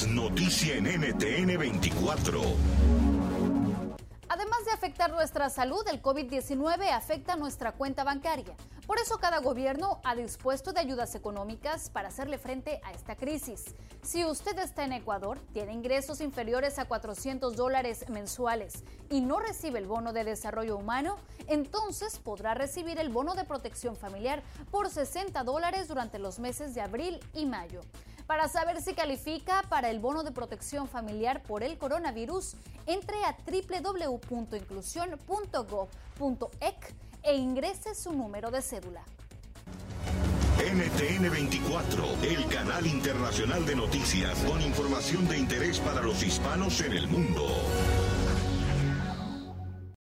noticia en NTN 24. Además de afectar nuestra salud, el COVID-19 afecta nuestra cuenta bancaria. Por eso cada gobierno ha dispuesto de ayudas económicas para hacerle frente a esta crisis. Si usted está en Ecuador, tiene ingresos inferiores a 400 dólares mensuales y no recibe el bono de desarrollo humano, entonces podrá recibir el bono de protección familiar por 60 dólares durante los meses de abril y mayo. Para saber si califica para el bono de protección familiar por el coronavirus, entre a www.inclusión.gov.ec e ingrese su número de cédula. NTN 24, el canal internacional de noticias con información de interés para los hispanos en el mundo.